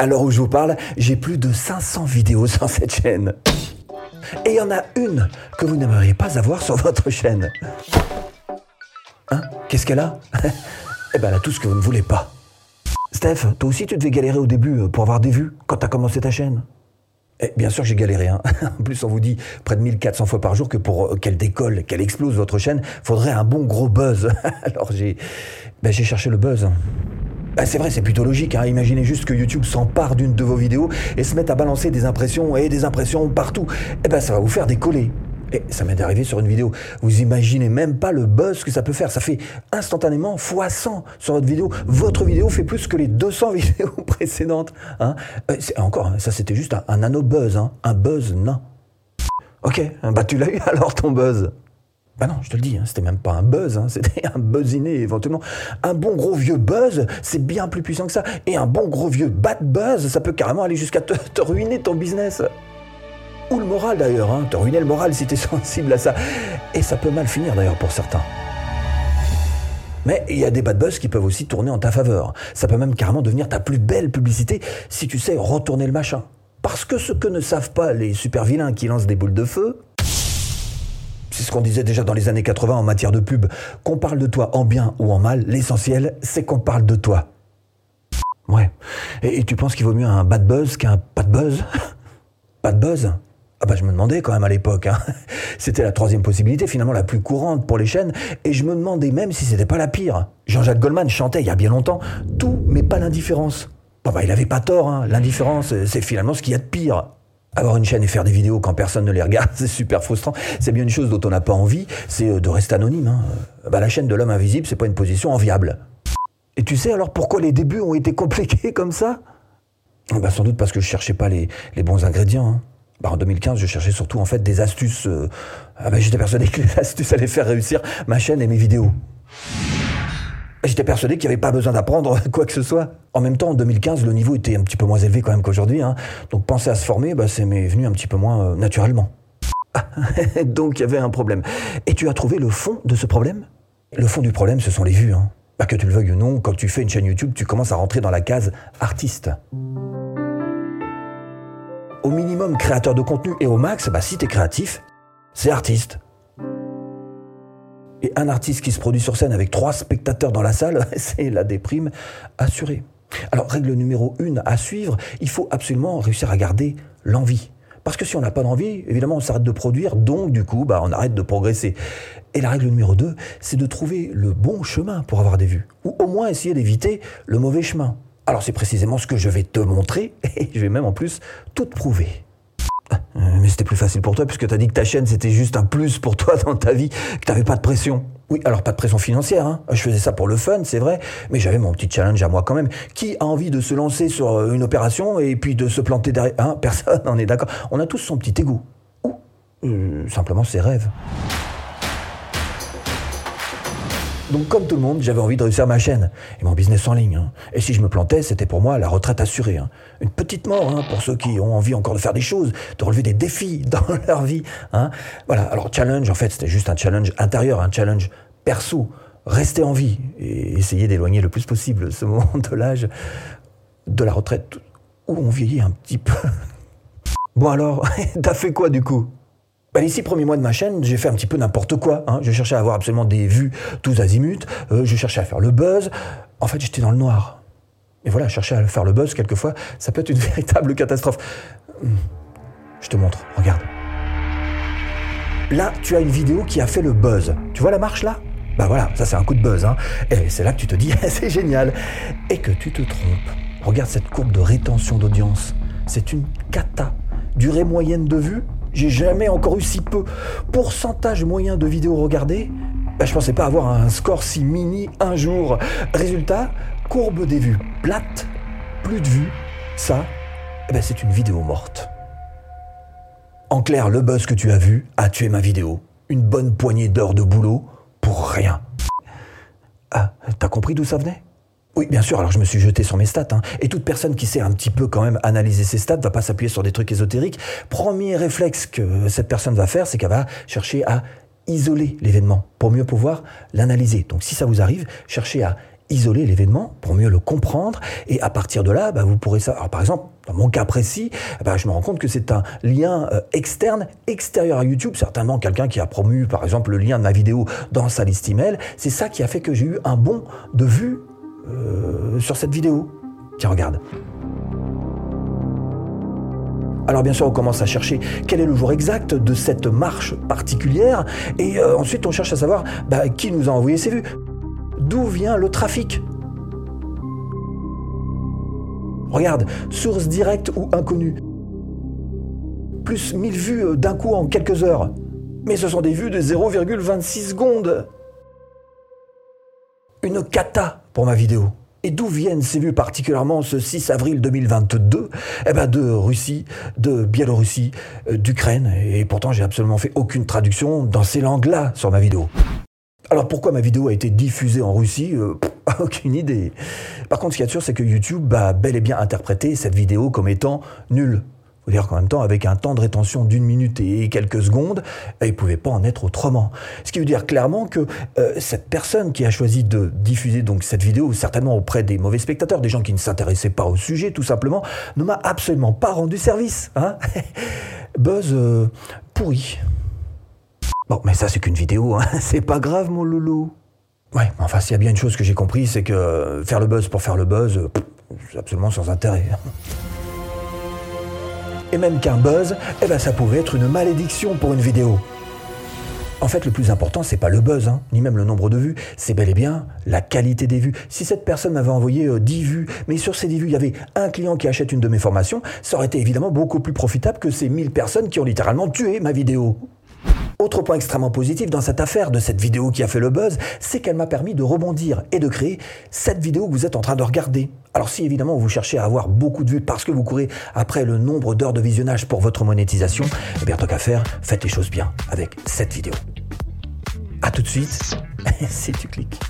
À l'heure où je vous parle, j'ai plus de 500 vidéos sur cette chaîne. Et il y en a une que vous n'aimeriez pas avoir sur votre chaîne. Hein? Qu'est-ce qu'elle a? Eh ben, elle a tout ce que vous ne voulez pas. Steph, toi aussi tu devais galérer au début euh, pour avoir des vues quand t'as commencé ta chaîne? Eh, bien sûr, j'ai galéré. Hein. En plus, on vous dit près de 1400 fois par jour que pour euh, qu'elle décolle, qu'elle explose votre chaîne, faudrait un bon gros buzz. Alors j'ai, ben, j'ai cherché le buzz. Ben, c'est vrai, c'est plutôt logique. Hein. Imaginez juste que YouTube s'empare d'une de vos vidéos et se mette à balancer des impressions et des impressions partout. Eh ben, ça va vous faire décoller. Et ça m'est arrivé sur une vidéo. Vous imaginez même pas le buzz que ça peut faire. Ça fait instantanément x 100 sur votre vidéo. Votre vidéo fait plus que les 200 vidéos précédentes. Hein euh, encore, hein, ça c'était juste un, nano buzz, un buzz non. Ok, bah tu l'as eu alors ton buzz. Bah non, je te le dis, c'était même pas un buzz, c'était un buzziné éventuellement. Un bon gros vieux buzz, c'est bien plus puissant que ça. Et un bon gros vieux bad buzz, ça peut carrément aller jusqu'à te ruiner ton business ou le moral d'ailleurs. Hein. Te ruiner le moral si tu es sensible à ça. Et ça peut mal finir d'ailleurs pour certains. Mais il y a des bad buzz qui peuvent aussi tourner en ta faveur. Ça peut même carrément devenir ta plus belle publicité si tu sais retourner le machin. Parce que ce que ne savent pas les super vilains qui lancent des boules de feu, c'est ce qu'on disait déjà dans les années 80 en matière de pub. Qu'on parle de toi en bien ou en mal, l'essentiel, c'est qu'on parle de toi. Ouais. Et, tu penses qu'il vaut mieux un bad buzz qu'un pas de buzz? Pas de buzz? Ah bah je me demandais quand même à l'époque. Hein. C'était la troisième possibilité, finalement la plus courante pour les chaînes, et je me demandais même si c'était pas la pire. Jean-Jacques Goldman chantait il y a bien longtemps tout, mais pas l'indifférence. Bon bah il avait pas tort, hein. l'indifférence c'est finalement ce qu'il y a de pire. Avoir une chaîne et faire des vidéos quand personne ne les regarde, c'est super frustrant. C'est bien une chose dont on n'a pas envie, c'est euh, de rester anonyme. Hein. Bah, la chaîne de l'homme invisible, c'est pas une position enviable. Et tu sais alors pourquoi les débuts ont été compliqués comme ça? Bah Sans doute parce que je cherchais pas les, bons ingrédients. Hein. Bah, en 2015, je cherchais surtout en fait des astuces. Euh, ah bah, j'étais persuadé que les astuces allaient faire réussir ma chaîne et mes vidéos. J'étais persuadé qu'il n'y avait pas besoin d'apprendre quoi que ce soit. En même temps, en 2015, le niveau était un petit peu moins élevé quand même qu'aujourd'hui. Hein. Donc penser à se former, bah, c'est venu un petit peu moins euh, naturellement. Donc il y avait un problème. Et tu as trouvé le fond de ce problème? Le fond du problème, ce sont les vues. Hein. Bah, que tu le veuilles ou non, quand tu fais une chaîne YouTube, tu commences à rentrer dans la case artiste au minimum créateur de contenu et au max, bah, si tu es créatif, c'est artiste. Et un artiste qui se produit sur scène avec trois spectateurs dans la salle, c'est la déprime assurée. Alors, règle numéro une à suivre, il faut absolument réussir à garder l'envie. Parce que si on n'a pas d'envie, évidemment, on s'arrête de produire, donc du coup, bah, on arrête de progresser. Et la règle numéro deux, c'est de trouver le bon chemin pour avoir des vues. Ou au moins essayer d'éviter le mauvais chemin. Alors c'est précisément ce que je vais te montrer, et je vais même en plus tout te prouver. Ah, mais c'était plus facile pour toi puisque tu as dit que ta chaîne c'était juste un plus pour toi dans ta vie, que tu n'avais pas de pression. Oui, alors pas de pression financière, hein. je faisais ça pour le fun, c'est vrai, mais j'avais mon petit challenge à moi quand même. Qui a envie de se lancer sur euh, une opération et puis de se planter derrière? Hein? Personne, on est d'accord. On a tous son petit égout. Ou euh, simplement ses rêves. Donc comme tout le monde, j'avais envie de réussir ma chaîne et mon business en ligne. Hein. Et si je me plantais, c'était pour moi la retraite assurée. Hein. Une petite mort hein, pour ceux qui ont envie encore de faire des choses, de relever des défis dans leur vie. Voilà, alors challenge, en fait, c'était juste un challenge intérieur, un challenge perso. Rester en vie et essayer d'éloigner le plus possible ce moment de l'âge de la retraite où on vieillit un petit peu. Bon alors, t'as fait quoi du coup? Les six premiers mois de ma chaîne, j'ai fait un petit peu n'importe quoi. Hein. Je cherchais à avoir absolument des vues tous azimuts. Euh, je cherchais à faire le buzz. En fait, j'étais dans le noir. Et voilà, chercher à faire le buzz, quelquefois, ça peut être une véritable catastrophe. Hmm. Je te montre, regarde. Là, tu as une vidéo qui a fait le buzz. Tu vois la marche là? Bah voilà, ça c'est un coup de buzz. Hein. Et c'est là que tu te dis, c'est génial. Et que tu te trompes. Regarde cette courbe de rétention d'audience. C'est une cata. Durée moyenne de vue, j'ai jamais encore eu si peu. Pourcentage moyen de vidéos regardées, ben, je pensais pas avoir un score si mini un jour. Résultat, courbe des vues plate, plus de vues, ça, eh ben, c'est une vidéo morte. En clair, le buzz que tu as vu a tué ma vidéo. Une bonne poignée d'heures de boulot pour rien. Ah, t'as compris d'où ça venait? Oui, bien sûr. Alors je me suis jeté sur mes stats. Hein. Et toute personne qui sait un petit peu quand même analyser ses stats va pas s'appuyer sur des trucs ésotériques. Premier réflexe que cette personne va faire, c'est qu'elle va chercher à isoler l'événement pour mieux pouvoir l'analyser. Donc si ça vous arrive, cherchez à isoler l'événement pour mieux le comprendre. Et à partir de là, bah, vous pourrez savoir. par exemple, dans mon cas précis, bah, je me rends compte que c'est un lien euh, externe, extérieur à YouTube. Certainement quelqu'un qui a promu, par exemple, le lien de ma vidéo dans sa liste email. C'est ça qui a fait que j'ai eu un bon de vue euh, sur cette vidéo. Tiens, regarde. Alors bien sûr, on commence à chercher quel est le jour exact de cette marche particulière, et euh, ensuite on cherche à savoir bah, qui nous a envoyé ces vues. D'où vient le trafic? Regarde, source directe ou inconnue. Plus 1000 vues euh, d'un coup en quelques heures. Mais ce sont des vues de 0,26 secondes. Une cata pour ma vidéo. Et d'où viennent ces vues particulièrement ce 6 avril 2022 Eh ben de Russie, de Biélorussie, euh, d'Ukraine. Et pourtant, j'ai absolument fait aucune traduction dans ces langues-là sur ma vidéo. Alors pourquoi ma vidéo a été diffusée en Russie euh, Aucune idée. Par contre, ce qu'il y a de sûr, c'est que YouTube a bel et bien interprété cette vidéo comme étant nulle faut dire qu'en même temps, avec un temps de rétention d'une minute et quelques secondes, il ne pouvait pas en être autrement. Ce qui veut dire clairement que euh, cette personne qui a choisi de diffuser donc cette vidéo, certainement auprès des mauvais spectateurs, des gens qui ne s'intéressaient pas au sujet, tout simplement, ne m'a absolument pas rendu service. Hein Buzz euh, pourri. Bon, mais ça c'est qu'une vidéo, hein. c'est pas grave mon loulou. Ouais, enfin s'il y a bien une chose que j'ai compris, c'est que faire le buzz pour faire le buzz, c'est absolument sans intérêt et même qu'un buzz, eh ben ça pouvait être une malédiction pour une vidéo. En fait, le plus important, c'est pas le buzz, hein, ni même le nombre de vues, c'est bel et bien la qualité des vues. Si cette personne m'avait envoyé 10 euh, vues, mais sur ces 10 vues, il y avait un client qui achète une de mes formations, ça aurait été évidemment beaucoup plus profitable que ces 1000 personnes qui ont littéralement tué ma vidéo. Autre point extrêmement positif dans cette affaire de cette vidéo qui a fait le buzz, c'est qu'elle m'a permis de rebondir et de créer cette vidéo que vous êtes en train de regarder. Alors si évidemment vous cherchez à avoir beaucoup de vues parce que vous courez après le nombre d'heures de visionnage pour votre monétisation, eh bien tant qu'à faire, faites les choses bien avec cette vidéo. A tout de suite, si tu cliques.